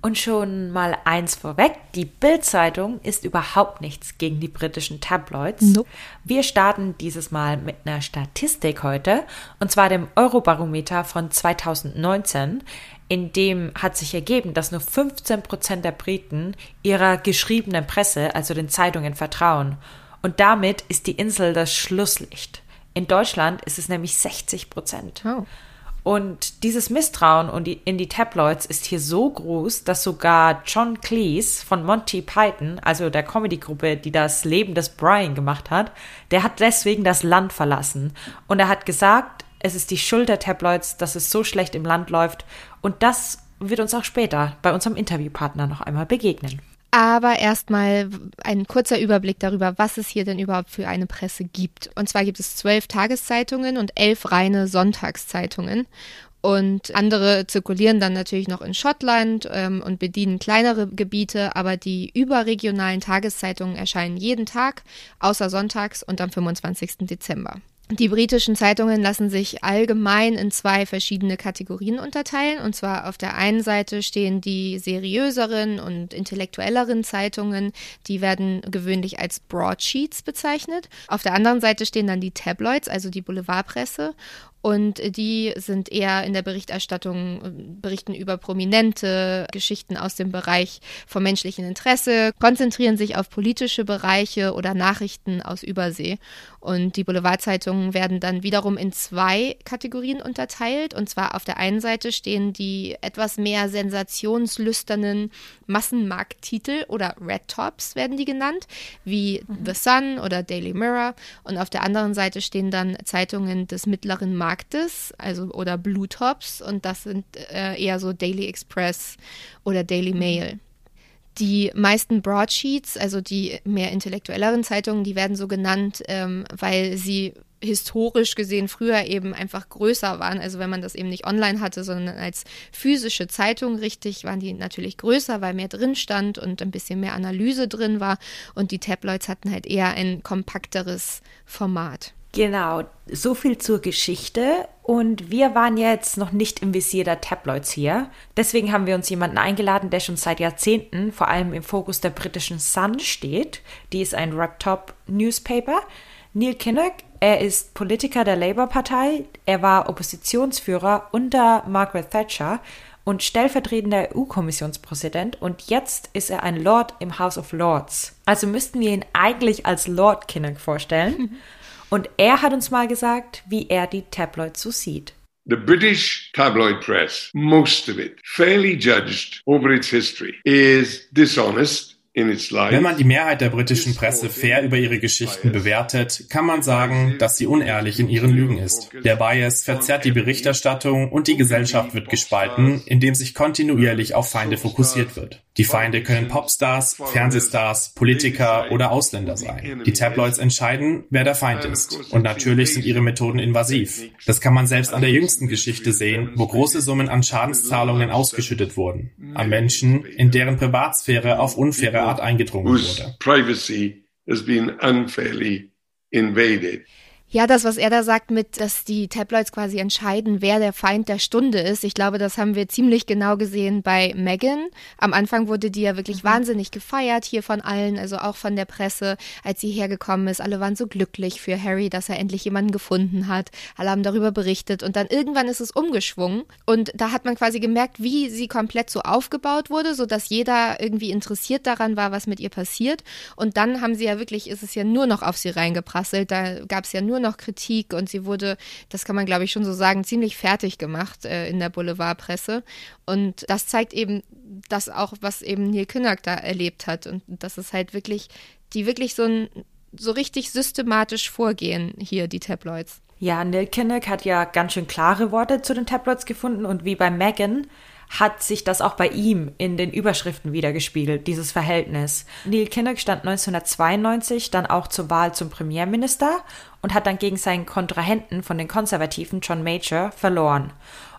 Und schon mal eins vorweg, die Bild-Zeitung ist überhaupt nichts gegen die britischen Tabloids. Nope. Wir starten dieses Mal mit einer Statistik heute, und zwar dem Eurobarometer von 2019. In dem hat sich ergeben, dass nur 15 Prozent der Briten ihrer geschriebenen Presse, also den Zeitungen, vertrauen. Und damit ist die Insel das Schlusslicht. In Deutschland ist es nämlich 60 Prozent. Oh. Und dieses Misstrauen in die Tabloids ist hier so groß, dass sogar John Cleese von Monty Python, also der Comedy-Gruppe, die das Leben des Brian gemacht hat, der hat deswegen das Land verlassen. Und er hat gesagt, es ist die Schuld der Tabloids, dass es so schlecht im Land läuft. Und das wird uns auch später bei unserem Interviewpartner noch einmal begegnen. Aber erstmal ein kurzer Überblick darüber, was es hier denn überhaupt für eine Presse gibt. Und zwar gibt es zwölf Tageszeitungen und elf reine Sonntagszeitungen. Und andere zirkulieren dann natürlich noch in Schottland ähm, und bedienen kleinere Gebiete, aber die überregionalen Tageszeitungen erscheinen jeden Tag, außer sonntags und am 25. Dezember. Die britischen Zeitungen lassen sich allgemein in zwei verschiedene Kategorien unterteilen. Und zwar auf der einen Seite stehen die seriöseren und intellektuelleren Zeitungen, die werden gewöhnlich als Broadsheets bezeichnet. Auf der anderen Seite stehen dann die Tabloids, also die Boulevardpresse. Und die sind eher in der Berichterstattung, äh, berichten über prominente Geschichten aus dem Bereich vom menschlichen Interesse, konzentrieren sich auf politische Bereiche oder Nachrichten aus Übersee. Und die Boulevardzeitungen werden dann wiederum in zwei Kategorien unterteilt. Und zwar auf der einen Seite stehen die etwas mehr sensationslüsternen Massenmarkttitel oder Red Tops werden die genannt, wie mhm. The Sun oder Daily Mirror. Und auf der anderen Seite stehen dann Zeitungen des mittleren Marktes, also oder Blue Tops. Und das sind äh, eher so Daily Express oder Daily mhm. Mail. Die meisten Broadsheets, also die mehr intellektuelleren Zeitungen, die werden so genannt, ähm, weil sie historisch gesehen früher eben einfach größer waren. Also wenn man das eben nicht online hatte, sondern als physische Zeitung richtig, waren die natürlich größer, weil mehr drin stand und ein bisschen mehr Analyse drin war. Und die Tabloids hatten halt eher ein kompakteres Format. Genau, so viel zur Geschichte. Und wir waren jetzt noch nicht im Visier der Tabloids hier. Deswegen haben wir uns jemanden eingeladen, der schon seit Jahrzehnten vor allem im Fokus der britischen Sun steht. Die ist ein Rap-Top-Newspaper. Neil Kinnock, er ist Politiker der Labour-Partei. Er war Oppositionsführer unter Margaret Thatcher und stellvertretender EU-Kommissionspräsident und jetzt ist er ein Lord im House of Lords. Also müssten wir ihn eigentlich als Lord Kinnock vorstellen. Und er hat uns mal gesagt, wie er die Tabloids so sieht. The British tabloid press, most of it, fairly judged over its history, is dishonest wenn man die Mehrheit der britischen Presse fair über ihre Geschichten bewertet, kann man sagen, dass sie unehrlich in ihren Lügen ist. Der Bias verzerrt die Berichterstattung und die Gesellschaft wird gespalten, indem sich kontinuierlich auf Feinde fokussiert wird. Die Feinde können Popstars, Fernsehstars, Politiker oder Ausländer sein. Die Tabloids entscheiden, wer der Feind ist. Und natürlich sind ihre Methoden invasiv. Das kann man selbst an der jüngsten Geschichte sehen, wo große Summen an Schadenszahlungen ausgeschüttet wurden. An Menschen, in deren Privatsphäre auf unfaire Art eingedrungen wurde. Privacy has been unfairly invaded. Ja, das, was er da sagt mit, dass die Tabloids quasi entscheiden, wer der Feind der Stunde ist. Ich glaube, das haben wir ziemlich genau gesehen bei Meghan. Am Anfang wurde die ja wirklich mhm. wahnsinnig gefeiert hier von allen, also auch von der Presse, als sie hergekommen ist. Alle waren so glücklich für Harry, dass er endlich jemanden gefunden hat. Alle haben darüber berichtet und dann irgendwann ist es umgeschwungen und da hat man quasi gemerkt, wie sie komplett so aufgebaut wurde, so dass jeder irgendwie interessiert daran war, was mit ihr passiert. Und dann haben sie ja wirklich, ist es ja nur noch auf sie reingeprasselt. Da gab es ja nur nur noch Kritik und sie wurde, das kann man glaube ich schon so sagen, ziemlich fertig gemacht äh, in der Boulevardpresse. Und das zeigt eben das auch, was eben Neil Kinnock da erlebt hat. Und das ist halt wirklich, die wirklich so ein so richtig systematisch vorgehen hier, die Tabloids. Ja, Neil Kinnock hat ja ganz schön klare Worte zu den Tabloids gefunden und wie bei Megan hat sich das auch bei ihm in den Überschriften wiedergespiegelt, dieses Verhältnis. Neil Kinnock stand 1992 dann auch zur Wahl zum Premierminister und hat dann gegen seinen Kontrahenten von den Konservativen John Major verloren.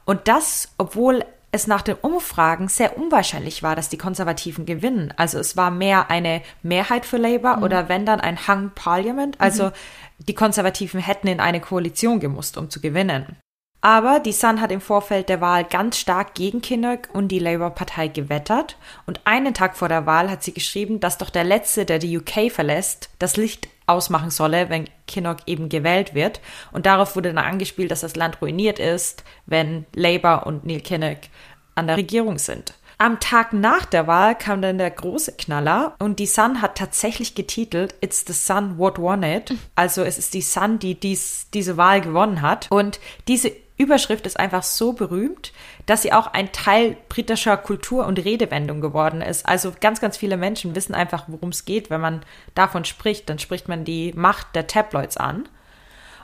Und das, obwohl es nach den Umfragen sehr unwahrscheinlich war, dass die Konservativen gewinnen. Also es war mehr eine Mehrheit für Labour mhm. oder wenn dann ein Hung Parliament. Also mhm. die Konservativen hätten in eine Koalition gemusst, um zu gewinnen. Aber die Sun hat im Vorfeld der Wahl ganz stark gegen Kinnock und die Labour-Partei gewettert. Und einen Tag vor der Wahl hat sie geschrieben, dass doch der Letzte, der die UK verlässt, das Licht ausmachen solle, wenn Kinnock eben gewählt wird. Und darauf wurde dann angespielt, dass das Land ruiniert ist, wenn Labour und Neil Kinnock an der Regierung sind. Am Tag nach der Wahl kam dann der große Knaller und die Sun hat tatsächlich getitelt It's the Sun what won it. Also es ist die Sun, die dies, diese Wahl gewonnen hat. Und diese Überschrift ist einfach so berühmt, dass sie auch ein Teil britischer Kultur und Redewendung geworden ist. Also ganz, ganz viele Menschen wissen einfach, worum es geht. Wenn man davon spricht, dann spricht man die Macht der Tabloids an.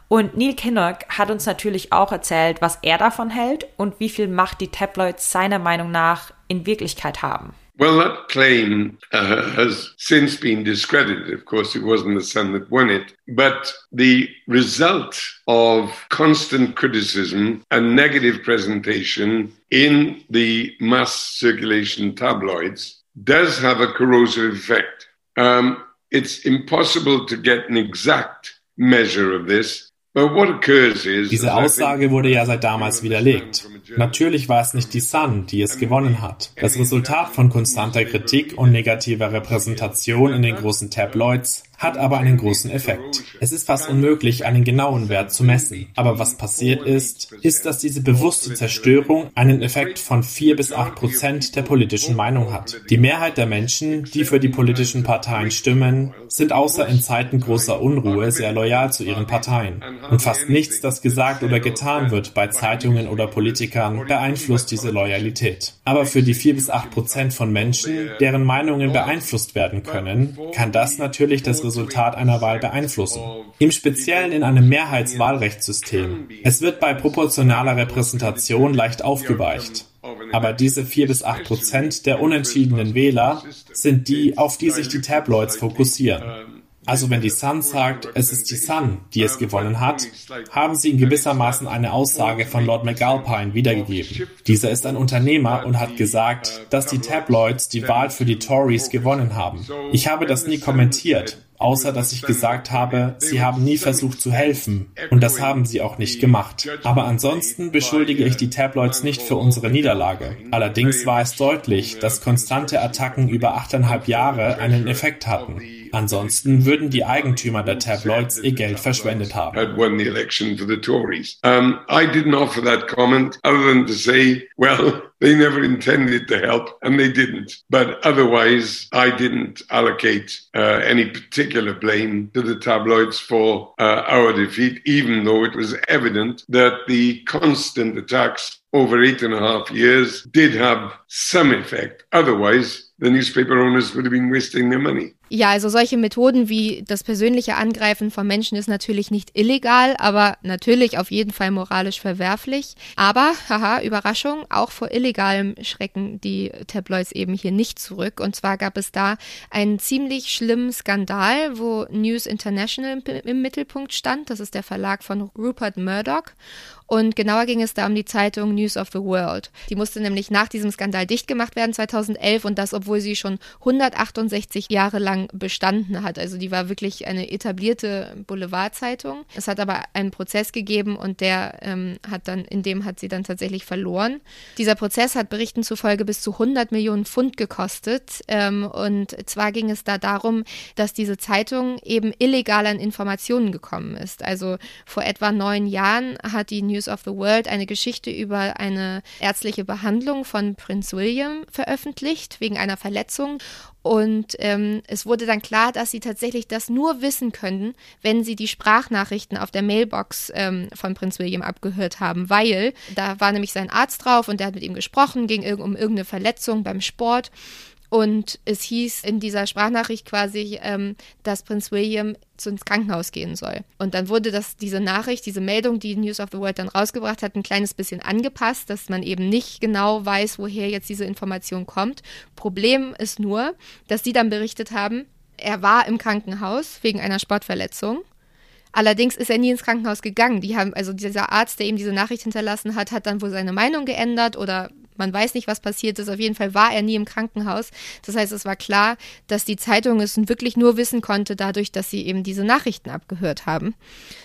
Und Neil Kinnock hat uns natürlich auch erzählt, was er davon hält und wie viel Macht die Tabloids seiner Meinung nach in Wirklichkeit haben. Well, that claim uh, has since been discredited. Of course, it wasn't the Sun that won it. But the result of constant criticism and negative presentation in the mass circulation tabloids does have a corrosive effect. Um, it's impossible to get an exact measure of this. Diese Aussage wurde ja seit damals widerlegt. Natürlich war es nicht die Sun, die es gewonnen hat. Das Resultat von konstanter Kritik und negativer Repräsentation in den großen Tabloids hat aber einen großen Effekt. Es ist fast unmöglich, einen genauen Wert zu messen. Aber was passiert ist, ist, dass diese bewusste Zerstörung einen Effekt von vier bis acht Prozent der politischen Meinung hat. Die Mehrheit der Menschen, die für die politischen Parteien stimmen, sind außer in Zeiten großer Unruhe sehr loyal zu ihren Parteien. Und fast nichts, das gesagt oder getan wird bei Zeitungen oder Politikern, beeinflusst diese Loyalität. Aber für die vier bis acht Prozent von Menschen, deren Meinungen beeinflusst werden können, kann das natürlich das Resultat einer Wahl beeinflussen. Im Speziellen in einem Mehrheitswahlrechtssystem. Es wird bei proportionaler Repräsentation leicht aufgeweicht. Aber diese vier bis acht Prozent der unentschiedenen Wähler sind die, auf die sich die Tabloids fokussieren. Also wenn die Sun sagt, es ist die Sun, die es gewonnen hat, haben sie in gewissermaßen eine Aussage von Lord McAlpine wiedergegeben. Dieser ist ein Unternehmer und hat gesagt, dass die Tabloids die Wahl für die Tories gewonnen haben. Ich habe das nie kommentiert, außer dass ich gesagt habe, sie haben nie versucht zu helfen und das haben sie auch nicht gemacht. Aber ansonsten beschuldige ich die Tabloids nicht für unsere Niederlage. Allerdings war es deutlich, dass konstante Attacken über achteinhalb Jahre einen Effekt hatten. Ansonsten würden die Eigentümer der Tabloids ihr Geld verschwendet haben. Um, I didn't offer that comment other than to say, well, they never intended to help and they didn't. But otherwise, I didn't allocate uh, any particular blame to the tabloids for uh, our defeat, even though it was evident that the constant attacks over eight and a half years did have some effect. Otherwise, the newspaper owners would have been wasting their money. Ja, also solche Methoden wie das persönliche Angreifen von Menschen ist natürlich nicht illegal, aber natürlich auf jeden Fall moralisch verwerflich. Aber, haha, Überraschung, auch vor illegalem schrecken die Tabloids eben hier nicht zurück. Und zwar gab es da einen ziemlich schlimmen Skandal, wo News International im Mittelpunkt stand. Das ist der Verlag von Rupert Murdoch. Und genauer ging es da um die Zeitung News of the World. Die musste nämlich nach diesem Skandal dicht gemacht werden 2011 und das, obwohl sie schon 168 Jahre lang bestanden hat. Also die war wirklich eine etablierte Boulevardzeitung. Es hat aber einen Prozess gegeben und der ähm, hat dann, in dem hat sie dann tatsächlich verloren. Dieser Prozess hat Berichten zufolge bis zu 100 Millionen Pfund gekostet. Ähm, und zwar ging es da darum, dass diese Zeitung eben illegal an Informationen gekommen ist. Also vor etwa neun Jahren hat die News of the World eine Geschichte über eine ärztliche Behandlung von Prinz William veröffentlicht, wegen einer Verletzung. Und ähm, es wurde dann klar, dass sie tatsächlich das nur wissen können, wenn sie die Sprachnachrichten auf der Mailbox ähm, von Prinz William abgehört haben, weil da war nämlich sein Arzt drauf und der hat mit ihm gesprochen, ging um irgendeine Verletzung beim Sport. Und es hieß in dieser Sprachnachricht quasi, ähm, dass Prinz William ins Krankenhaus gehen soll. Und dann wurde das, diese Nachricht, diese Meldung, die News of the World dann rausgebracht hat, ein kleines bisschen angepasst, dass man eben nicht genau weiß, woher jetzt diese Information kommt. Problem ist nur, dass die dann berichtet haben, er war im Krankenhaus wegen einer Sportverletzung. Allerdings ist er nie ins Krankenhaus gegangen. Die haben, also dieser Arzt, der ihm diese Nachricht hinterlassen hat, hat dann wohl seine Meinung geändert oder man weiß nicht, was passiert ist. Auf jeden Fall war er nie im Krankenhaus. Das heißt, es war klar, dass die Zeitung es wirklich nur wissen konnte, dadurch, dass sie eben diese Nachrichten abgehört haben.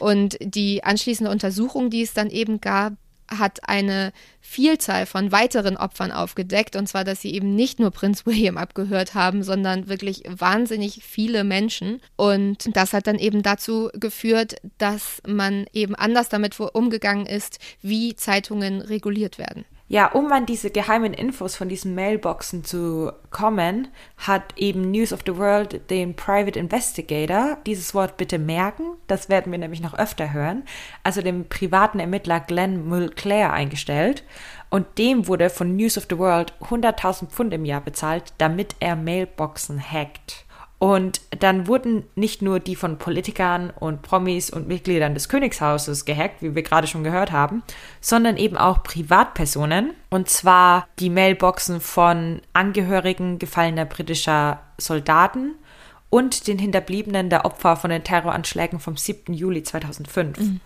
Und die anschließende Untersuchung, die es dann eben gab, hat eine Vielzahl von weiteren Opfern aufgedeckt. Und zwar, dass sie eben nicht nur Prinz William abgehört haben, sondern wirklich wahnsinnig viele Menschen. Und das hat dann eben dazu geführt, dass man eben anders damit umgegangen ist, wie Zeitungen reguliert werden. Ja, um an diese geheimen Infos von diesen Mailboxen zu kommen, hat eben News of the World den Private Investigator, dieses Wort bitte merken, das werden wir nämlich noch öfter hören, also den privaten Ermittler Glenn Mulclair eingestellt. Und dem wurde von News of the World 100.000 Pfund im Jahr bezahlt, damit er Mailboxen hackt. Und dann wurden nicht nur die von Politikern und Promis und Mitgliedern des Königshauses gehackt, wie wir gerade schon gehört haben, sondern eben auch Privatpersonen. Und zwar die Mailboxen von Angehörigen gefallener britischer Soldaten und den Hinterbliebenen der Opfer von den Terroranschlägen vom 7. Juli 2005. Mhm.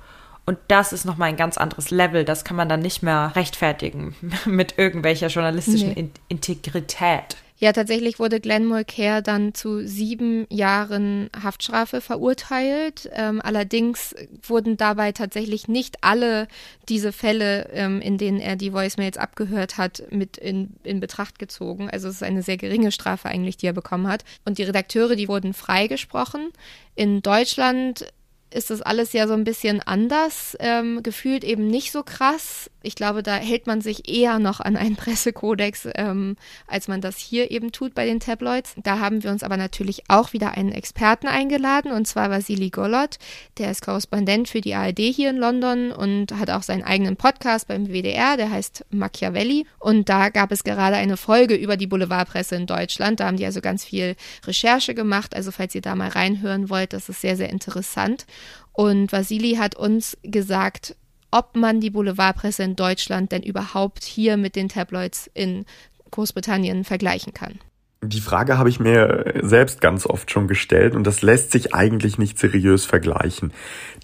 Und das ist nochmal ein ganz anderes Level. Das kann man dann nicht mehr rechtfertigen mit irgendwelcher journalistischen nee. Integrität. Ja, tatsächlich wurde Glenn Mulcair dann zu sieben Jahren Haftstrafe verurteilt. Ähm, allerdings wurden dabei tatsächlich nicht alle diese Fälle, ähm, in denen er die Voicemails abgehört hat, mit in, in Betracht gezogen. Also es ist eine sehr geringe Strafe eigentlich, die er bekommen hat. Und die Redakteure, die wurden freigesprochen. In Deutschland ist das alles ja so ein bisschen anders, ähm, gefühlt eben nicht so krass. Ich glaube, da hält man sich eher noch an einen Pressekodex, ähm, als man das hier eben tut bei den Tabloids. Da haben wir uns aber natürlich auch wieder einen Experten eingeladen, und zwar Vasili Golot. Der ist Korrespondent für die ARD hier in London und hat auch seinen eigenen Podcast beim WDR, der heißt Machiavelli. Und da gab es gerade eine Folge über die Boulevardpresse in Deutschland. Da haben die also ganz viel Recherche gemacht. Also falls ihr da mal reinhören wollt, das ist sehr, sehr interessant. Und Vasili hat uns gesagt, ob man die Boulevardpresse in Deutschland denn überhaupt hier mit den Tabloids in Großbritannien vergleichen kann. Die Frage habe ich mir selbst ganz oft schon gestellt und das lässt sich eigentlich nicht seriös vergleichen.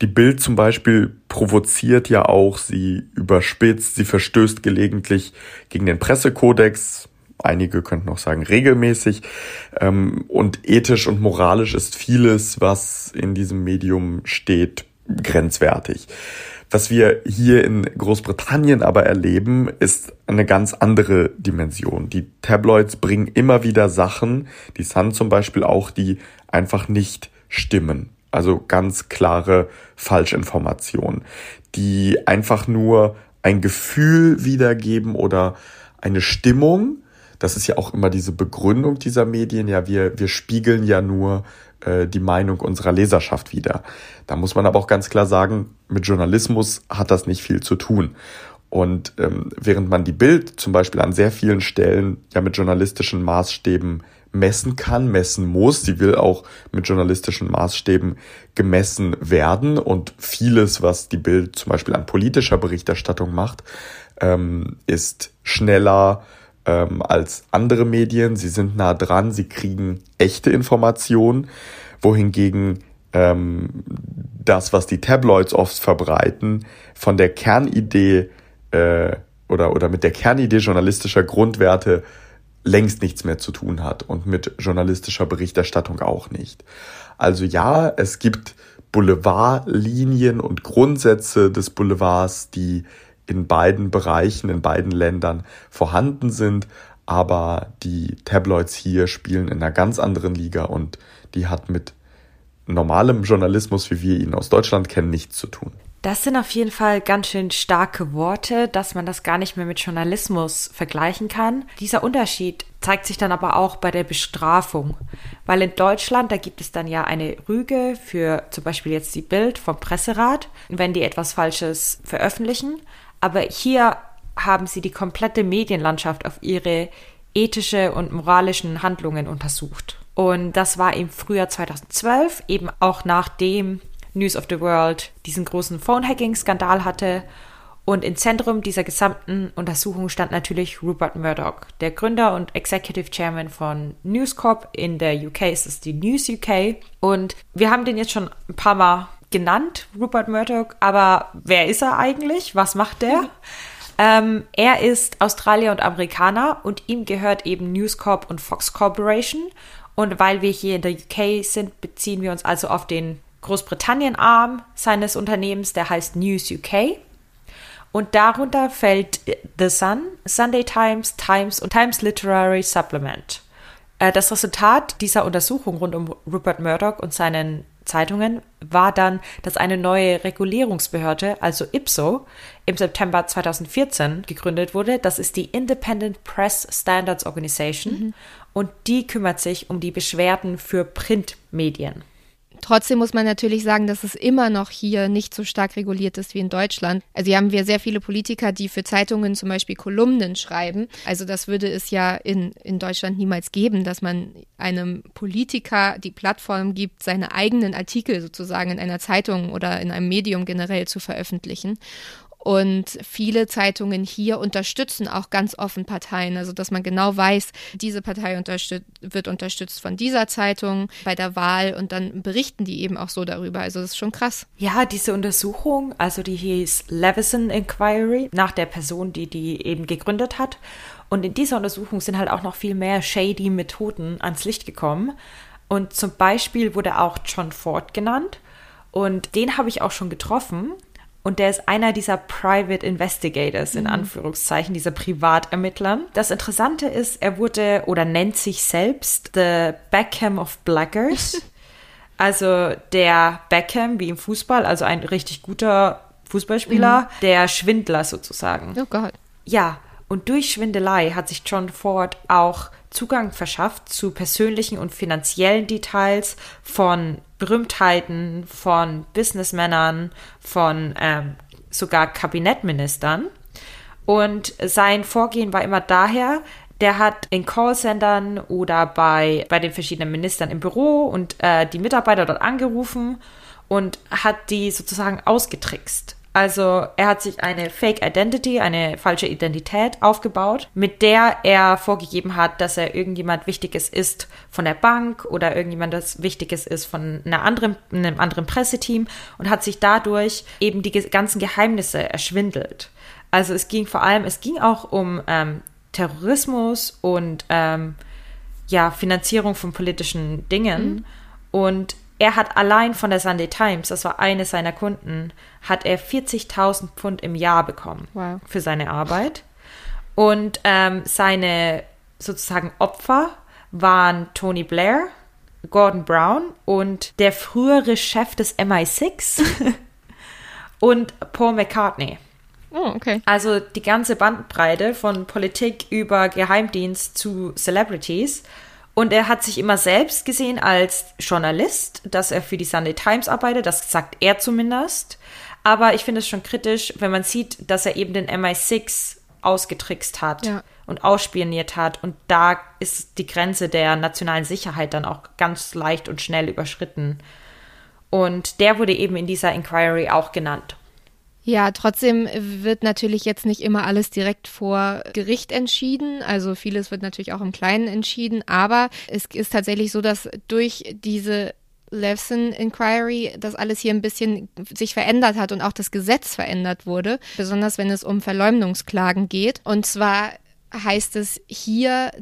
Die Bild zum Beispiel provoziert ja auch, sie überspitzt, sie verstößt gelegentlich gegen den Pressekodex, einige könnten auch sagen regelmäßig. Ähm, und ethisch und moralisch ist vieles, was in diesem Medium steht, grenzwertig. Was wir hier in Großbritannien aber erleben, ist eine ganz andere Dimension. Die Tabloids bringen immer wieder Sachen, die Sun zum Beispiel auch, die einfach nicht stimmen. Also ganz klare Falschinformationen, die einfach nur ein Gefühl wiedergeben oder eine Stimmung, das ist ja auch immer diese Begründung dieser Medien, ja, wir, wir spiegeln ja nur äh, die Meinung unserer Leserschaft wieder. Da muss man aber auch ganz klar sagen, mit Journalismus hat das nicht viel zu tun. Und ähm, während man die Bild zum Beispiel an sehr vielen Stellen ja mit journalistischen Maßstäben messen kann, messen muss, sie will auch mit journalistischen Maßstäben gemessen werden und vieles, was die Bild zum Beispiel an politischer Berichterstattung macht, ähm, ist schneller, ähm, als andere Medien. Sie sind nah dran, sie kriegen echte Informationen, wohingegen ähm, das, was die Tabloids oft verbreiten, von der Kernidee äh, oder, oder mit der Kernidee journalistischer Grundwerte längst nichts mehr zu tun hat und mit journalistischer Berichterstattung auch nicht. Also ja, es gibt Boulevardlinien und Grundsätze des Boulevards, die in beiden Bereichen, in beiden Ländern vorhanden sind. Aber die Tabloids hier spielen in einer ganz anderen Liga und die hat mit normalem Journalismus, wie wir ihn aus Deutschland kennen, nichts zu tun. Das sind auf jeden Fall ganz schön starke Worte, dass man das gar nicht mehr mit Journalismus vergleichen kann. Dieser Unterschied zeigt sich dann aber auch bei der Bestrafung, weil in Deutschland, da gibt es dann ja eine Rüge für zum Beispiel jetzt die Bild vom Presserat, wenn die etwas Falsches veröffentlichen. Aber hier haben sie die komplette Medienlandschaft auf ihre ethische und moralischen Handlungen untersucht. Und das war im Frühjahr 2012, eben auch nachdem News of the World diesen großen Phone-Hacking-Skandal hatte. Und im Zentrum dieser gesamten Untersuchung stand natürlich Rupert Murdoch, der Gründer und Executive Chairman von News Corp. In der UK ist es die News UK. Und wir haben den jetzt schon ein paar Mal genannt, Rupert Murdoch. Aber wer ist er eigentlich? Was macht der? Ähm, er ist Australier und Amerikaner und ihm gehört eben News Corp und Fox Corporation. Und weil wir hier in der UK sind, beziehen wir uns also auf den Großbritannien-Arm seines Unternehmens, der heißt News UK. Und darunter fällt The Sun, Sunday Times, Times und Times Literary Supplement. Äh, das Resultat dieser Untersuchung rund um Rupert Murdoch und seinen Zeitungen war dann, dass eine neue Regulierungsbehörde, also IPSO, im September 2014 gegründet wurde. Das ist die Independent Press Standards Organization mhm. und die kümmert sich um die Beschwerden für Printmedien. Trotzdem muss man natürlich sagen, dass es immer noch hier nicht so stark reguliert ist wie in Deutschland. Also hier haben wir sehr viele Politiker, die für Zeitungen zum Beispiel Kolumnen schreiben. Also das würde es ja in, in Deutschland niemals geben, dass man einem Politiker die Plattform gibt, seine eigenen Artikel sozusagen in einer Zeitung oder in einem Medium generell zu veröffentlichen. Und viele Zeitungen hier unterstützen auch ganz offen Parteien, also dass man genau weiß, diese Partei unterstüt wird unterstützt von dieser Zeitung bei der Wahl und dann berichten die eben auch so darüber. Also das ist schon krass. Ja, diese Untersuchung, also die hieß Levison Inquiry, nach der Person, die die eben gegründet hat. Und in dieser Untersuchung sind halt auch noch viel mehr shady Methoden ans Licht gekommen. Und zum Beispiel wurde auch John Ford genannt. Und den habe ich auch schon getroffen. Und der ist einer dieser Private Investigators, in mhm. Anführungszeichen, dieser Privatermittler. Das Interessante ist, er wurde oder nennt sich selbst The Beckham of Blackers. also der Beckham wie im Fußball, also ein richtig guter Fußballspieler, mhm. der Schwindler sozusagen. Oh Gott. Ja, und durch Schwindelei hat sich John Ford auch Zugang verschafft zu persönlichen und finanziellen Details von Berühmtheiten, von Businessmännern, von ähm, sogar Kabinettministern. Und sein Vorgehen war immer daher, der hat in Callcentern oder bei, bei den verschiedenen Ministern im Büro und äh, die Mitarbeiter dort angerufen und hat die sozusagen ausgetrickst. Also er hat sich eine Fake Identity, eine falsche Identität aufgebaut, mit der er vorgegeben hat, dass er irgendjemand Wichtiges ist von der Bank oder irgendjemand das Wichtiges ist von einer anderen, einem anderen Presseteam und hat sich dadurch eben die ganzen Geheimnisse erschwindelt. Also es ging vor allem, es ging auch um ähm, Terrorismus und ähm, ja Finanzierung von politischen Dingen mhm. und er hat allein von der Sunday Times, das war eine seiner Kunden, hat er 40.000 Pfund im Jahr bekommen wow. für seine Arbeit. Und ähm, seine sozusagen Opfer waren Tony Blair, Gordon Brown und der frühere Chef des MI6 und Paul McCartney. Oh, okay. Also die ganze Bandbreite von Politik über Geheimdienst zu Celebrities. Und er hat sich immer selbst gesehen als Journalist, dass er für die Sunday Times arbeitet, das sagt er zumindest. Aber ich finde es schon kritisch, wenn man sieht, dass er eben den MI6 ausgetrickst hat ja. und ausspioniert hat. Und da ist die Grenze der nationalen Sicherheit dann auch ganz leicht und schnell überschritten. Und der wurde eben in dieser Inquiry auch genannt. Ja, trotzdem wird natürlich jetzt nicht immer alles direkt vor Gericht entschieden. Also vieles wird natürlich auch im Kleinen entschieden. Aber es ist tatsächlich so, dass durch diese Levson Inquiry das alles hier ein bisschen sich verändert hat und auch das Gesetz verändert wurde, besonders wenn es um Verleumdungsklagen geht. Und zwar heißt es hier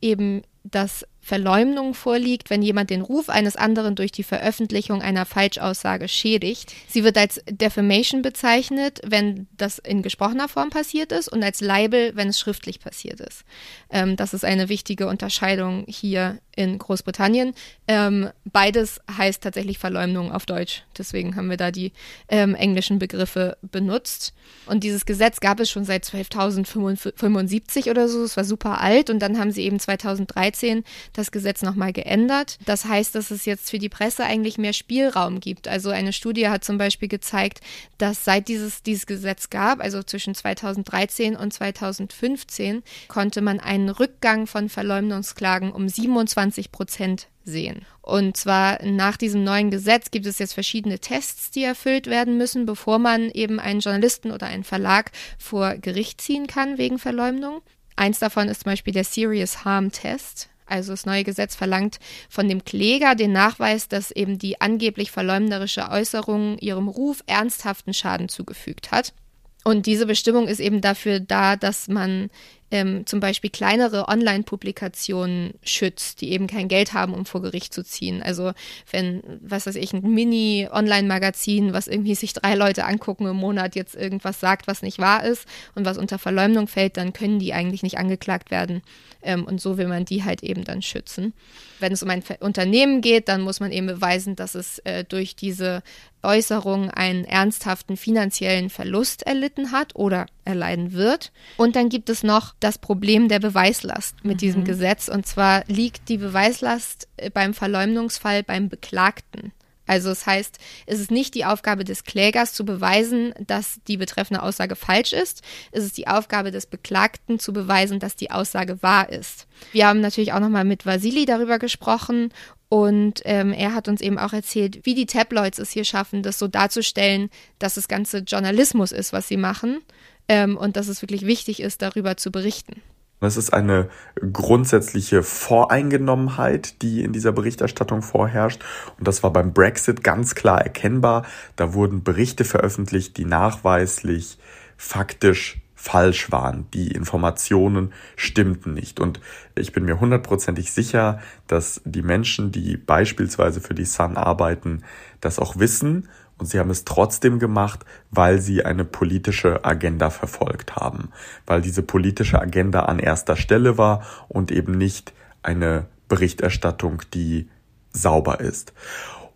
eben, dass Verleumdung vorliegt, wenn jemand den Ruf eines anderen durch die Veröffentlichung einer Falschaussage schädigt. Sie wird als Defamation bezeichnet, wenn das in gesprochener Form passiert ist und als Libel, wenn es schriftlich passiert ist. Ähm, das ist eine wichtige Unterscheidung hier in Großbritannien. Ähm, beides heißt tatsächlich Verleumdung auf Deutsch. Deswegen haben wir da die ähm, englischen Begriffe benutzt. Und dieses Gesetz gab es schon seit 12.075 oder so. Es war super alt. Und dann haben sie eben 2013 das Gesetz nochmal geändert. Das heißt, dass es jetzt für die Presse eigentlich mehr Spielraum gibt. Also eine Studie hat zum Beispiel gezeigt, dass seit dieses, dieses Gesetz gab, also zwischen 2013 und 2015, konnte man einen Rückgang von Verleumdungsklagen um 27 Prozent sehen. Und zwar nach diesem neuen Gesetz gibt es jetzt verschiedene Tests, die erfüllt werden müssen, bevor man eben einen Journalisten oder einen Verlag vor Gericht ziehen kann wegen Verleumdung. Eins davon ist zum Beispiel der Serious Harm Test. Also das neue Gesetz verlangt von dem Kläger den Nachweis, dass eben die angeblich verleumderische Äußerung ihrem Ruf ernsthaften Schaden zugefügt hat. Und diese Bestimmung ist eben dafür da, dass man ähm, zum Beispiel kleinere Online-Publikationen schützt, die eben kein Geld haben, um vor Gericht zu ziehen. Also wenn, was weiß ich, ein Mini-Online-Magazin, was irgendwie sich drei Leute angucken im Monat, jetzt irgendwas sagt, was nicht wahr ist und was unter Verleumdung fällt, dann können die eigentlich nicht angeklagt werden. Ähm, und so will man die halt eben dann schützen. Wenn es um ein Unternehmen geht, dann muss man eben beweisen, dass es äh, durch diese Äußerung einen ernsthaften finanziellen Verlust erlitten hat oder erleiden wird. Und dann gibt es noch das Problem der Beweislast mit mhm. diesem Gesetz. Und zwar liegt die Beweislast äh, beim Verleumdungsfall beim Beklagten. Also es das heißt, es ist nicht die Aufgabe des Klägers zu beweisen, dass die betreffende Aussage falsch ist. Es ist die Aufgabe des Beklagten zu beweisen, dass die Aussage wahr ist. Wir haben natürlich auch nochmal mit Vasili darüber gesprochen und ähm, er hat uns eben auch erzählt, wie die Tabloids es hier schaffen, das so darzustellen, dass das Ganze Journalismus ist, was sie machen ähm, und dass es wirklich wichtig ist, darüber zu berichten. Es ist eine grundsätzliche Voreingenommenheit, die in dieser Berichterstattung vorherrscht. Und das war beim Brexit ganz klar erkennbar. Da wurden Berichte veröffentlicht, die nachweislich faktisch falsch waren. Die Informationen stimmten nicht. Und ich bin mir hundertprozentig sicher, dass die Menschen, die beispielsweise für die Sun arbeiten, das auch wissen und sie haben es trotzdem gemacht, weil sie eine politische Agenda verfolgt haben, weil diese politische Agenda an erster Stelle war und eben nicht eine Berichterstattung, die sauber ist.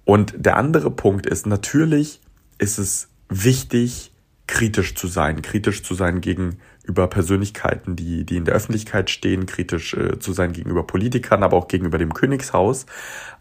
Und der andere Punkt ist, natürlich ist es wichtig, kritisch zu sein, kritisch zu sein gegenüber Persönlichkeiten, die, die in der Öffentlichkeit stehen, kritisch äh, zu sein gegenüber Politikern, aber auch gegenüber dem Königshaus.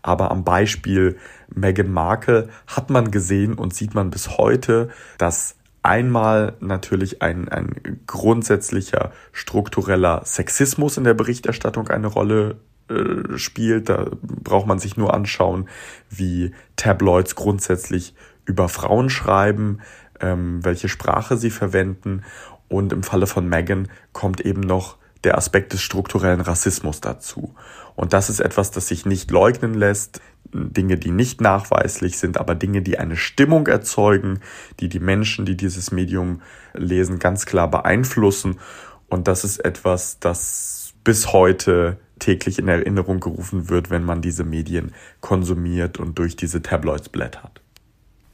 Aber am Beispiel Meghan Markle hat man gesehen und sieht man bis heute, dass einmal natürlich ein, ein grundsätzlicher struktureller Sexismus in der Berichterstattung eine Rolle äh, spielt. Da braucht man sich nur anschauen, wie Tabloids grundsätzlich über Frauen schreiben, ähm, welche Sprache sie verwenden. Und im Falle von Meghan kommt eben noch der Aspekt des strukturellen Rassismus dazu. Und das ist etwas, das sich nicht leugnen lässt. Dinge, die nicht nachweislich sind, aber Dinge, die eine Stimmung erzeugen, die die Menschen, die dieses Medium lesen, ganz klar beeinflussen. Und das ist etwas, das bis heute täglich in Erinnerung gerufen wird, wenn man diese Medien konsumiert und durch diese Tabloids blättert.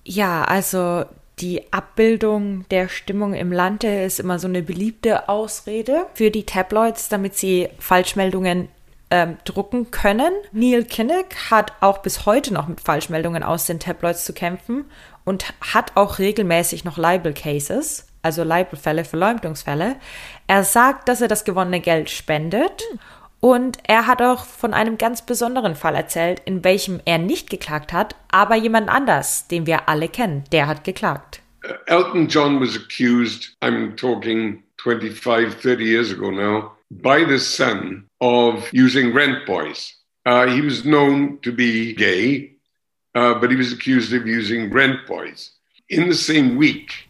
Ja, also die Abbildung der Stimmung im Lande ist immer so eine beliebte Ausrede für die Tabloids, damit sie Falschmeldungen ähm, drucken können. Neil Kinnock hat auch bis heute noch mit Falschmeldungen aus den Tabloids zu kämpfen und hat auch regelmäßig noch Libel Cases, also Libelfälle, Verleumdungsfälle. Er sagt, dass er das gewonnene Geld spendet. Und er hat auch von einem ganz besonderen Fall erzählt, in welchem er nicht geklagt hat, aber jemand anders, den wir alle kennen, der hat geklagt. Uh, Elton John was accused, I'm talking 25, 30 years ago now, by the Sun of using rent boys. Uh, he was known to be gay, uh, but he was accused of using rent boys. In the same week,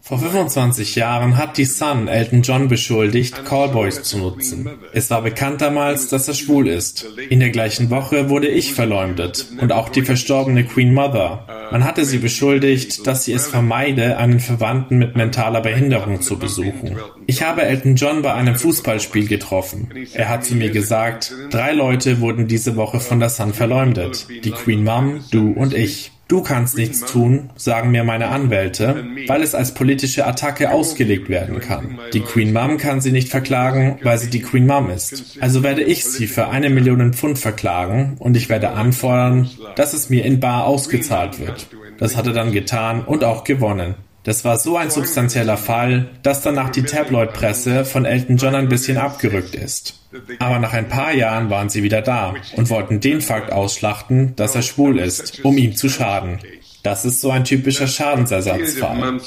Vor 25 Jahren hat die Sun Elton John beschuldigt, Callboys zu nutzen. Es war bekannt damals, dass er schwul ist. In der gleichen Woche wurde ich verleumdet und auch die verstorbene Queen Mother. Man hatte sie beschuldigt, dass sie es vermeide, einen Verwandten mit mentaler Behinderung zu besuchen. Ich habe Elton John bei einem Fußballspiel getroffen. Er hat zu mir gesagt, drei Leute wurden diese Woche von der Sun verleumdet. Die Queen Mom, du und ich. Du kannst nichts tun, sagen mir meine Anwälte, weil es als politische Attacke ausgelegt werden kann. Die Queen Mom kann sie nicht verklagen, weil sie die Queen Mom ist. Also werde ich sie für eine Million Pfund verklagen und ich werde anfordern, dass es mir in Bar ausgezahlt wird. Das hat er dann getan und auch gewonnen. Das war so ein substanzieller Fall, dass danach die Tabloid-Presse von Elton John ein bisschen abgerückt ist. Aber nach ein paar Jahren waren sie wieder da und wollten den Fakt ausschlachten, dass er schwul ist, um ihm zu schaden. Das ist so ein typischer Schadensersatzfall.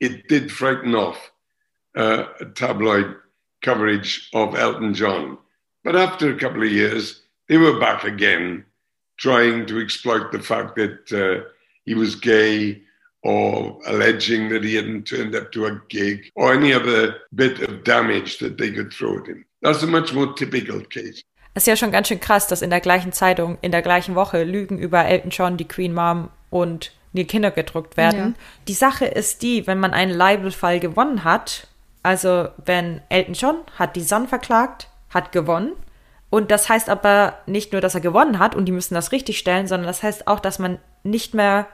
It did frighten off uh, tabloid coverage of Elton John. But after a couple of years, they were back again, trying to exploit the fact that uh, he was gay or alleging that he hadn't turned up to a gig or any other bit of damage that they could throw at him. That's a much more typical case. Es ist ja schon ganz schön krass, dass in der gleichen Zeitung, in der gleichen Woche Lügen über Elton John, die Queen Mom und Neil Kinder gedruckt werden. Ja. Die Sache ist die, wenn man einen Libel-Fall gewonnen hat, also wenn Elton John hat die Sun verklagt, hat gewonnen. Und das heißt aber nicht nur, dass er gewonnen hat und die müssen das richtig stellen, sondern das heißt auch, dass man nicht mehr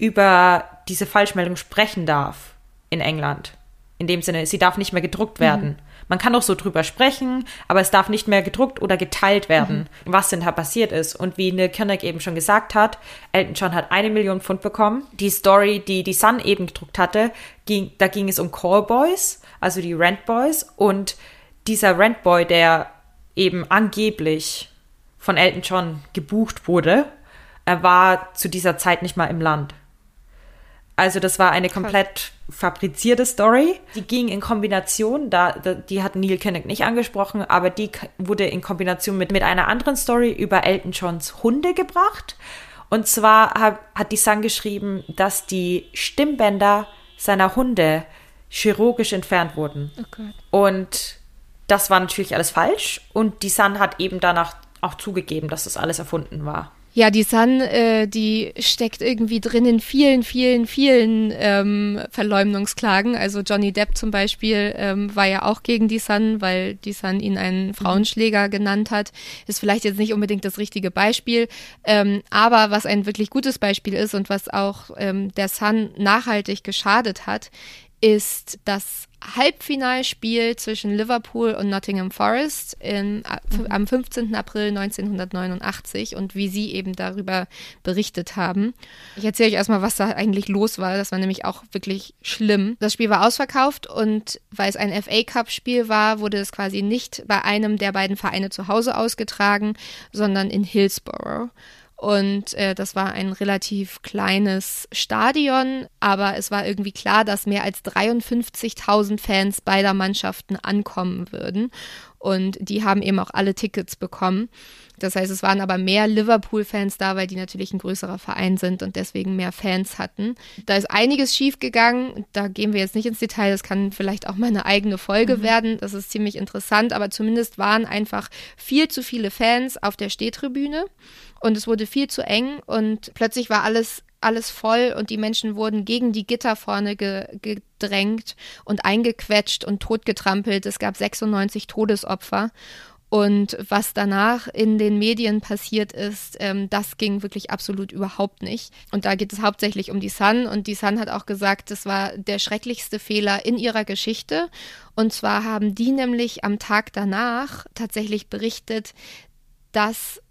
über diese Falschmeldung sprechen darf in England. In dem Sinne, sie darf nicht mehr gedruckt mhm. werden. Mhm. Man kann auch so drüber sprechen, aber es darf nicht mehr gedruckt oder geteilt werden, mhm. was denn da passiert ist. Und wie Neil Kinnock eben schon gesagt hat, Elton John hat eine Million Pfund bekommen. Die Story, die die Sun eben gedruckt hatte, ging, da ging es um Callboys, also die Rent Boys. Und dieser Rent Boy, der eben angeblich von Elton John gebucht wurde, er war zu dieser Zeit nicht mal im Land. Also das war eine komplett fabrizierte Story. Die ging in Kombination, da, die hat Neil Kinnock nicht angesprochen, aber die wurde in Kombination mit, mit einer anderen Story über Elton Johns Hunde gebracht. Und zwar hat, hat die Sun geschrieben, dass die Stimmbänder seiner Hunde chirurgisch entfernt wurden. Okay. Und das war natürlich alles falsch. Und die Sun hat eben danach auch zugegeben, dass das alles erfunden war. Ja, die Sun, äh, die steckt irgendwie drin in vielen, vielen, vielen ähm, Verleumdungsklagen. Also Johnny Depp zum Beispiel ähm, war ja auch gegen die Sun, weil die Sun ihn einen mhm. Frauenschläger genannt hat. Ist vielleicht jetzt nicht unbedingt das richtige Beispiel, ähm, aber was ein wirklich gutes Beispiel ist und was auch ähm, der Sun nachhaltig geschadet hat, ist das Halbfinalspiel zwischen Liverpool und Nottingham Forest in, mhm. am 15. April 1989 und wie sie eben darüber berichtet haben. Ich erzähle euch erstmal, was da eigentlich los war. Das war nämlich auch wirklich schlimm. Das Spiel war ausverkauft und weil es ein FA Cup Spiel war, wurde es quasi nicht bei einem der beiden Vereine zu Hause ausgetragen, sondern in Hillsborough. Und äh, das war ein relativ kleines Stadion, aber es war irgendwie klar, dass mehr als 53.000 Fans beider Mannschaften ankommen würden. Und die haben eben auch alle Tickets bekommen. Das heißt, es waren aber mehr Liverpool-Fans da, weil die natürlich ein größerer Verein sind und deswegen mehr Fans hatten. Da ist einiges schiefgegangen. Da gehen wir jetzt nicht ins Detail. Das kann vielleicht auch mal eine eigene Folge mhm. werden. Das ist ziemlich interessant. Aber zumindest waren einfach viel zu viele Fans auf der Stehtribüne und es wurde viel zu eng und plötzlich war alles alles voll und die Menschen wurden gegen die Gitter vorne ge gedrängt und eingequetscht und totgetrampelt. Es gab 96 Todesopfer. Und was danach in den Medien passiert ist, ähm, das ging wirklich absolut überhaupt nicht. Und da geht es hauptsächlich um die Sun. Und die Sun hat auch gesagt, das war der schrecklichste Fehler in ihrer Geschichte. Und zwar haben die nämlich am Tag danach tatsächlich berichtet, dass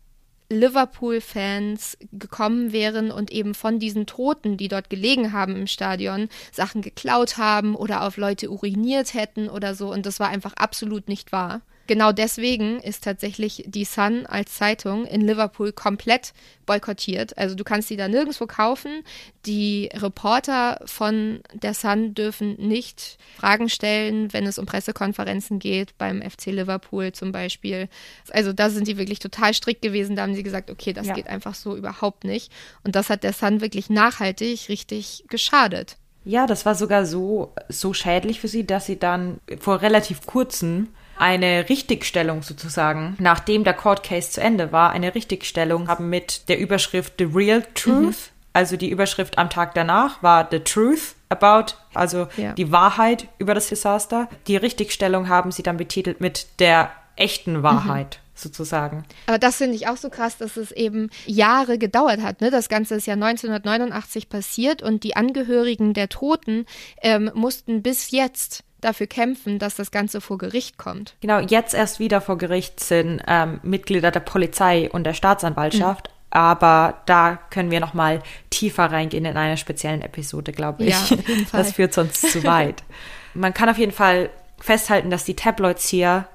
Liverpool-Fans gekommen wären und eben von diesen Toten, die dort gelegen haben im Stadion, Sachen geklaut haben oder auf Leute uriniert hätten oder so. Und das war einfach absolut nicht wahr. Genau deswegen ist tatsächlich die Sun als Zeitung in Liverpool komplett boykottiert. Also du kannst sie da nirgendwo kaufen. Die Reporter von der Sun dürfen nicht Fragen stellen, wenn es um Pressekonferenzen geht, beim FC Liverpool zum Beispiel. Also da sind die wirklich total strikt gewesen. Da haben sie gesagt, okay, das ja. geht einfach so überhaupt nicht. Und das hat der Sun wirklich nachhaltig richtig geschadet. Ja, das war sogar so, so schädlich für sie, dass sie dann vor relativ kurzem eine Richtigstellung sozusagen, nachdem der Court Case zu Ende war, eine Richtigstellung haben mit der Überschrift The Real Truth. Mhm. Also die Überschrift am Tag danach war The Truth about, also ja. die Wahrheit über das Desaster. Die Richtigstellung haben sie dann betitelt mit der echten Wahrheit. Mhm sozusagen. Aber das finde ich auch so krass, dass es eben Jahre gedauert hat. Ne? Das Ganze ist ja 1989 passiert und die Angehörigen der Toten ähm, mussten bis jetzt dafür kämpfen, dass das Ganze vor Gericht kommt. Genau, jetzt erst wieder vor Gericht sind ähm, Mitglieder der Polizei und der Staatsanwaltschaft. Mhm. aber da können wir noch mal tiefer reingehen in einer speziellen Episode, glaube ich. Ja, auf jeden Fall. Das führt sonst zu weit. Man kann auf jeden Fall festhalten, dass die Tabloids hier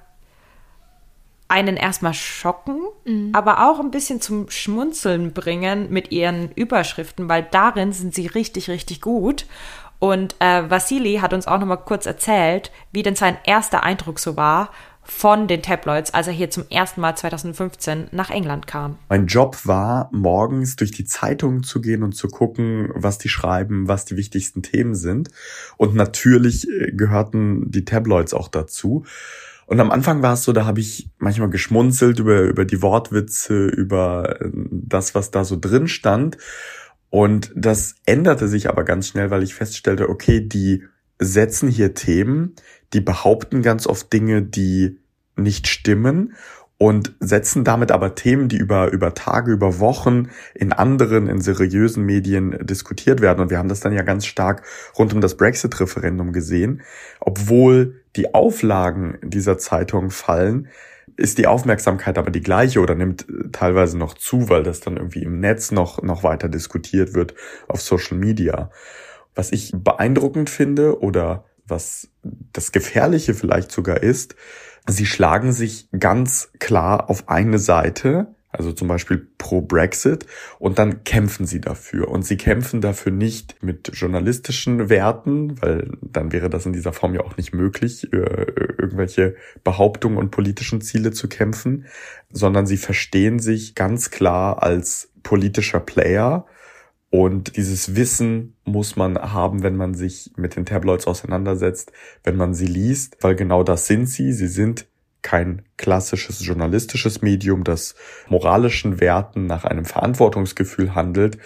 einen erstmal schocken, mhm. aber auch ein bisschen zum Schmunzeln bringen mit ihren Überschriften, weil darin sind sie richtig, richtig gut. Und äh, Vasili hat uns auch noch mal kurz erzählt, wie denn sein erster Eindruck so war von den Tabloids, als er hier zum ersten Mal 2015 nach England kam. Mein Job war, morgens durch die Zeitungen zu gehen und zu gucken, was die schreiben, was die wichtigsten Themen sind. Und natürlich äh, gehörten die Tabloids auch dazu. Und am Anfang war es so, da habe ich manchmal geschmunzelt über, über die Wortwitze, über äh, das, was da so drin stand. Und das änderte sich aber ganz schnell, weil ich feststellte, okay, die setzen hier Themen, die behaupten ganz oft Dinge, die nicht stimmen und setzen damit aber Themen, die über, über Tage, über Wochen in anderen, in seriösen Medien diskutiert werden. Und wir haben das dann ja ganz stark rund um das Brexit-Referendum gesehen. Obwohl die Auflagen dieser Zeitung fallen, ist die Aufmerksamkeit aber die gleiche oder nimmt teilweise noch zu, weil das dann irgendwie im Netz noch, noch weiter diskutiert wird auf Social Media. Was ich beeindruckend finde oder was das Gefährliche vielleicht sogar ist, sie schlagen sich ganz klar auf eine Seite, also zum Beispiel pro Brexit, und dann kämpfen sie dafür. Und sie kämpfen dafür nicht mit journalistischen Werten, weil dann wäre das in dieser Form ja auch nicht möglich, äh, irgendwelche Behauptungen und politischen Ziele zu kämpfen, sondern sie verstehen sich ganz klar als politischer Player und dieses Wissen muss man haben, wenn man sich mit den Tabloids auseinandersetzt, wenn man sie liest, weil genau das sind sie. Sie sind kein klassisches journalistisches Medium, das moralischen Werten nach einem Verantwortungsgefühl handelt,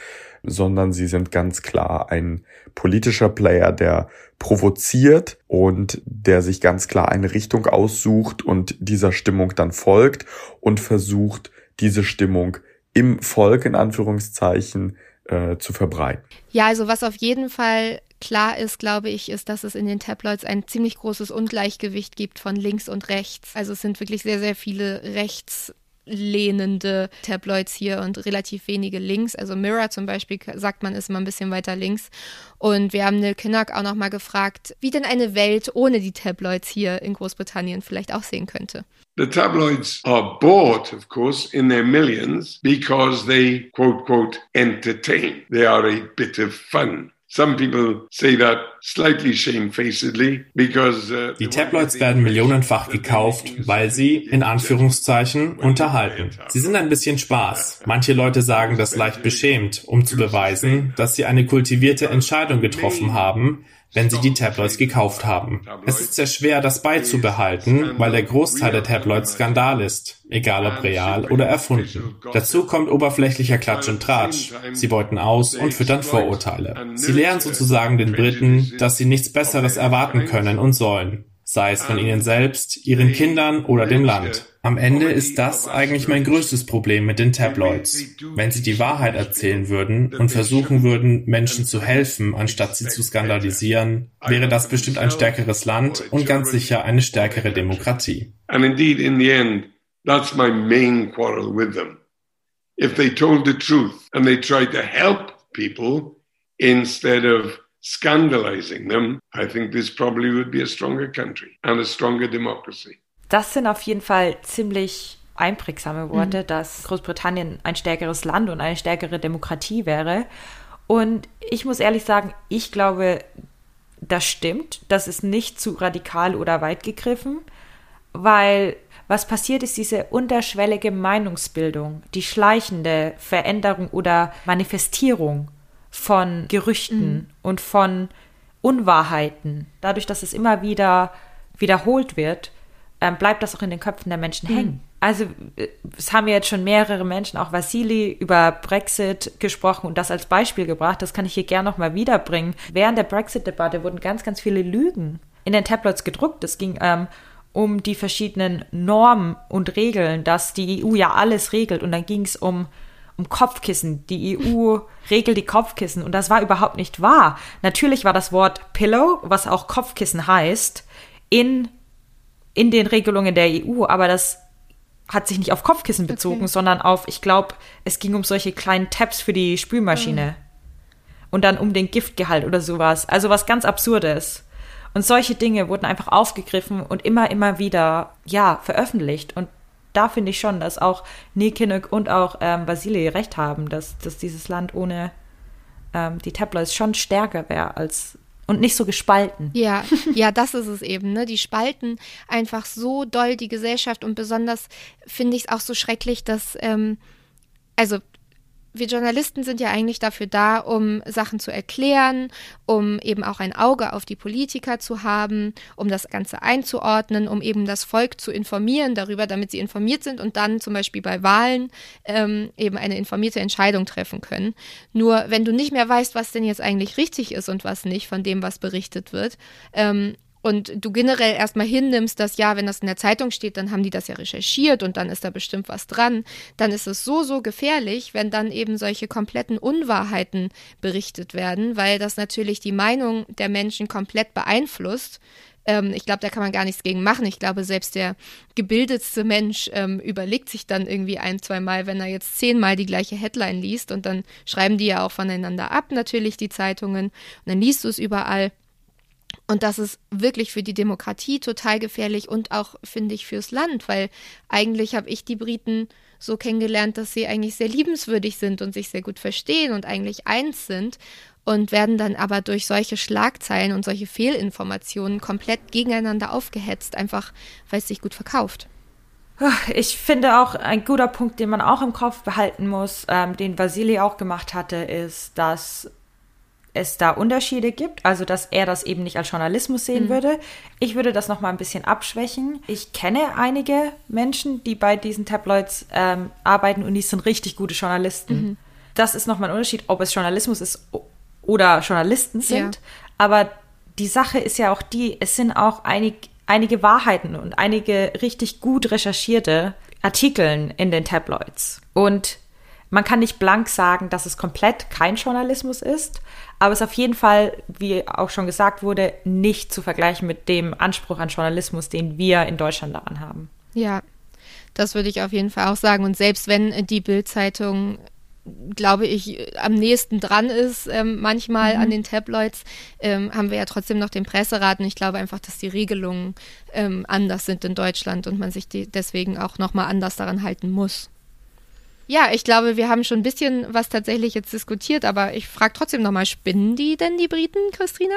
sondern sie sind ganz klar ein politischer Player, der provoziert und der sich ganz klar eine Richtung aussucht und dieser Stimmung dann folgt und versucht, diese Stimmung im Volk in Anführungszeichen äh, zu verbreiten. Ja, also was auf jeden Fall klar ist, glaube ich, ist, dass es in den Tabloids ein ziemlich großes Ungleichgewicht gibt von links und rechts. Also es sind wirklich sehr, sehr viele rechts lehnende Tabloids hier und relativ wenige links. Also Mirror zum Beispiel, sagt man, ist immer ein bisschen weiter links. Und wir haben Neil Kinnock auch nochmal gefragt, wie denn eine Welt ohne die Tabloids hier in Großbritannien vielleicht aussehen könnte. The tabloids are bought, of course, in their millions because they, quote, quote, entertain. They are a bit of fun. Some people say that slightly shamefacedly because uh, die Tabloids werden millionenfach gekauft, weil sie in Anführungszeichen unterhalten. Sie sind ein bisschen Spaß. Manche Leute sagen das leicht beschämt, um zu beweisen, dass sie eine kultivierte Entscheidung getroffen haben, wenn sie die Tabloids gekauft haben. Es ist sehr schwer, das beizubehalten, weil der Großteil der Tabloids Skandal ist, egal ob real oder erfunden. Dazu kommt oberflächlicher Klatsch und Tratsch. Sie beuten aus und füttern Vorurteile. Sie lehren sozusagen den Briten, dass sie nichts Besseres erwarten können und sollen sei es von ihnen selbst, ihren Kindern oder dem Land. Am Ende ist das eigentlich mein größtes Problem mit den Tabloids. Wenn sie die Wahrheit erzählen würden und versuchen würden, Menschen zu helfen, anstatt sie zu skandalisieren, wäre das bestimmt ein stärkeres Land und ganz sicher eine stärkere Demokratie. And indeed, in the end, that's my main quarrel with them. If they told the truth and they tried to help people instead of scandalizing them, I think this probably would be a stronger country and a stronger democracy. Das sind auf jeden Fall ziemlich einprägsame Worte, mhm. dass Großbritannien ein stärkeres Land und eine stärkere Demokratie wäre. Und ich muss ehrlich sagen, ich glaube, das stimmt. Das ist nicht zu radikal oder weit gegriffen, weil was passiert ist diese unterschwellige Meinungsbildung, die schleichende Veränderung oder Manifestierung von Gerüchten mhm. und von Unwahrheiten. Dadurch, dass es immer wieder wiederholt wird, ähm, bleibt das auch in den Köpfen der Menschen mhm. hängen. Also äh, es haben ja jetzt schon mehrere Menschen, auch Vasili, über Brexit gesprochen und das als Beispiel gebracht. Das kann ich hier gerne nochmal wiederbringen. Während der Brexit-Debatte wurden ganz, ganz viele Lügen in den Tabloids gedruckt. Es ging ähm, um die verschiedenen Normen und Regeln, dass die EU ja alles regelt. Und dann ging es um um Kopfkissen. Die EU regelt die Kopfkissen und das war überhaupt nicht wahr. Natürlich war das Wort Pillow, was auch Kopfkissen heißt, in, in den Regelungen der EU, aber das hat sich nicht auf Kopfkissen bezogen, okay. sondern auf, ich glaube, es ging um solche kleinen Tabs für die Spülmaschine. Oh. Und dann um den Giftgehalt oder sowas. Also was ganz Absurdes. Und solche Dinge wurden einfach aufgegriffen und immer, immer wieder, ja, veröffentlicht. Und da finde ich schon, dass auch Nekinek und auch ähm, Basile recht haben, dass, dass dieses Land ohne ähm, die Tabloids schon stärker wäre als und nicht so gespalten. Ja, ja, das ist es eben. Ne? Die spalten einfach so doll die Gesellschaft und besonders finde ich es auch so schrecklich, dass ähm, also wir Journalisten sind ja eigentlich dafür da, um Sachen zu erklären, um eben auch ein Auge auf die Politiker zu haben, um das Ganze einzuordnen, um eben das Volk zu informieren darüber, damit sie informiert sind und dann zum Beispiel bei Wahlen ähm, eben eine informierte Entscheidung treffen können. Nur wenn du nicht mehr weißt, was denn jetzt eigentlich richtig ist und was nicht von dem, was berichtet wird, ähm, und du generell erstmal hinnimmst, dass ja, wenn das in der Zeitung steht, dann haben die das ja recherchiert und dann ist da bestimmt was dran, dann ist es so, so gefährlich, wenn dann eben solche kompletten Unwahrheiten berichtet werden, weil das natürlich die Meinung der Menschen komplett beeinflusst. Ähm, ich glaube, da kann man gar nichts gegen machen. Ich glaube, selbst der gebildetste Mensch ähm, überlegt sich dann irgendwie ein, zwei Mal, wenn er jetzt zehnmal die gleiche Headline liest und dann schreiben die ja auch voneinander ab, natürlich die Zeitungen und dann liest du es überall. Und das ist wirklich für die Demokratie total gefährlich und auch, finde ich, fürs Land, weil eigentlich habe ich die Briten so kennengelernt, dass sie eigentlich sehr liebenswürdig sind und sich sehr gut verstehen und eigentlich eins sind und werden dann aber durch solche Schlagzeilen und solche Fehlinformationen komplett gegeneinander aufgehetzt, einfach weil es sich gut verkauft. Ich finde auch ein guter Punkt, den man auch im Kopf behalten muss, ähm, den Vasili auch gemacht hatte, ist, dass es da Unterschiede gibt, also dass er das eben nicht als Journalismus sehen mhm. würde. Ich würde das noch mal ein bisschen abschwächen. Ich kenne einige Menschen, die bei diesen Tabloids ähm, arbeiten und die sind richtig gute Journalisten. Mhm. Das ist noch mal ein Unterschied, ob es Journalismus ist oder Journalisten sind. Ja. Aber die Sache ist ja auch die, es sind auch einig, einige Wahrheiten und einige richtig gut recherchierte Artikeln in den Tabloids. Und man kann nicht blank sagen, dass es komplett kein Journalismus ist, aber es ist auf jeden Fall, wie auch schon gesagt wurde, nicht zu vergleichen mit dem Anspruch an Journalismus, den wir in Deutschland daran haben. Ja, das würde ich auf jeden Fall auch sagen. Und selbst wenn die Bildzeitung glaube ich, am nächsten dran ist, ähm, manchmal mhm. an den Tabloids, ähm, haben wir ja trotzdem noch den Presserat. Und ich glaube einfach, dass die Regelungen ähm, anders sind in Deutschland und man sich deswegen auch nochmal anders daran halten muss. Ja, ich glaube, wir haben schon ein bisschen was tatsächlich jetzt diskutiert, aber ich frage trotzdem nochmal, spinnen die denn die Briten, Christina?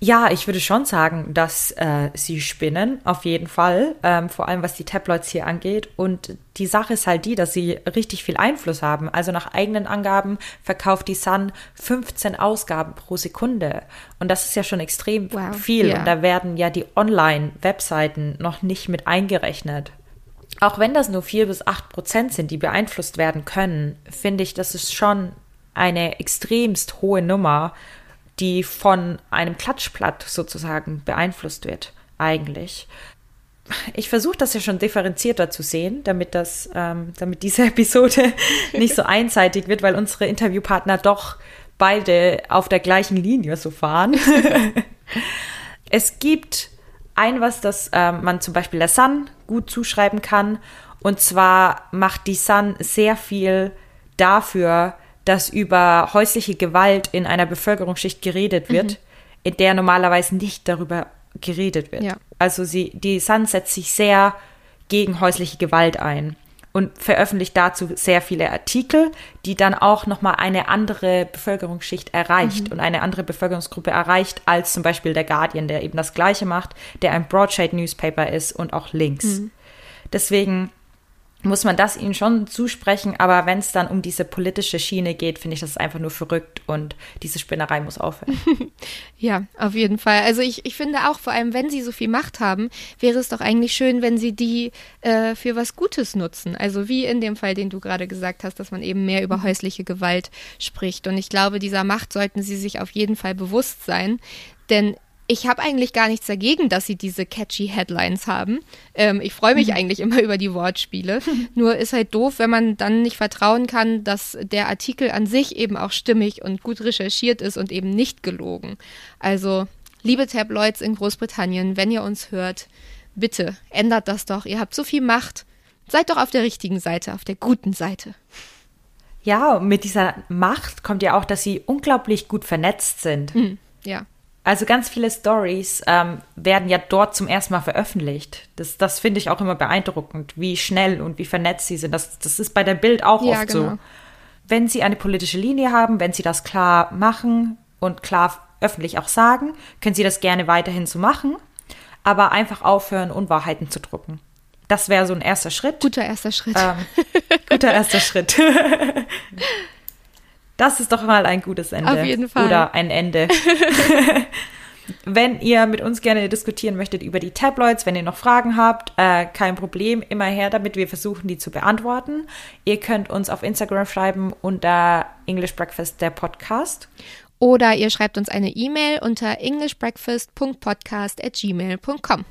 Ja, ich würde schon sagen, dass äh, sie spinnen, auf jeden Fall, ähm, vor allem was die Tabloids hier angeht. Und die Sache ist halt die, dass sie richtig viel Einfluss haben. Also nach eigenen Angaben verkauft die Sun 15 Ausgaben pro Sekunde. Und das ist ja schon extrem wow, viel. Yeah. Und da werden ja die Online-Webseiten noch nicht mit eingerechnet auch wenn das nur vier bis acht Prozent sind, die beeinflusst werden können, finde ich, das ist schon eine extremst hohe Nummer, die von einem Klatschblatt sozusagen beeinflusst wird, eigentlich. Ich versuche das ja schon differenzierter zu sehen, damit das, ähm, damit diese Episode nicht so einseitig wird, weil unsere Interviewpartner doch beide auf der gleichen Linie so fahren. es gibt ein was, das äh, man zum Beispiel der Sun gut zuschreiben kann. Und zwar macht die Sun sehr viel dafür, dass über häusliche Gewalt in einer Bevölkerungsschicht geredet wird, mhm. in der normalerweise nicht darüber geredet wird. Ja. Also sie, die Sun setzt sich sehr gegen häusliche Gewalt ein und veröffentlicht dazu sehr viele Artikel, die dann auch nochmal eine andere Bevölkerungsschicht erreicht mhm. und eine andere Bevölkerungsgruppe erreicht als zum Beispiel der Guardian, der eben das Gleiche macht, der ein Broadshade-Newspaper ist und auch links. Mhm. Deswegen muss man das ihnen schon zusprechen, aber wenn es dann um diese politische Schiene geht, finde ich das einfach nur verrückt und diese Spinnerei muss aufhören. ja, auf jeden Fall. Also ich, ich finde auch, vor allem wenn sie so viel Macht haben, wäre es doch eigentlich schön, wenn sie die äh, für was Gutes nutzen. Also wie in dem Fall, den du gerade gesagt hast, dass man eben mehr über häusliche Gewalt spricht. Und ich glaube, dieser Macht sollten sie sich auf jeden Fall bewusst sein. Denn ich habe eigentlich gar nichts dagegen, dass sie diese catchy Headlines haben. Ähm, ich freue mich mhm. eigentlich immer über die Wortspiele. Nur ist halt doof, wenn man dann nicht vertrauen kann, dass der Artikel an sich eben auch stimmig und gut recherchiert ist und eben nicht gelogen. Also, liebe Tabloids in Großbritannien, wenn ihr uns hört, bitte ändert das doch. Ihr habt so viel Macht. Seid doch auf der richtigen Seite, auf der guten Seite. Ja, mit dieser Macht kommt ja auch, dass sie unglaublich gut vernetzt sind. Mhm, ja. Also ganz viele Stories ähm, werden ja dort zum ersten Mal veröffentlicht. Das, das finde ich auch immer beeindruckend, wie schnell und wie vernetzt sie sind. Das, das ist bei der Bild auch ja, oft genau. so. Wenn sie eine politische Linie haben, wenn sie das klar machen und klar öffentlich auch sagen, können sie das gerne weiterhin so machen, aber einfach aufhören, Unwahrheiten zu drucken. Das wäre so ein erster Schritt. Guter erster Schritt. Ähm, guter erster Schritt. Das ist doch mal ein gutes Ende. Auf jeden Fall. Oder ein Ende. wenn ihr mit uns gerne diskutieren möchtet über die Tabloids, wenn ihr noch Fragen habt, äh, kein Problem, immer her damit, wir versuchen die zu beantworten. Ihr könnt uns auf Instagram schreiben unter English Breakfast der Podcast. Oder ihr schreibt uns eine E-Mail unter englishbreakfast.podcast at gmail.com.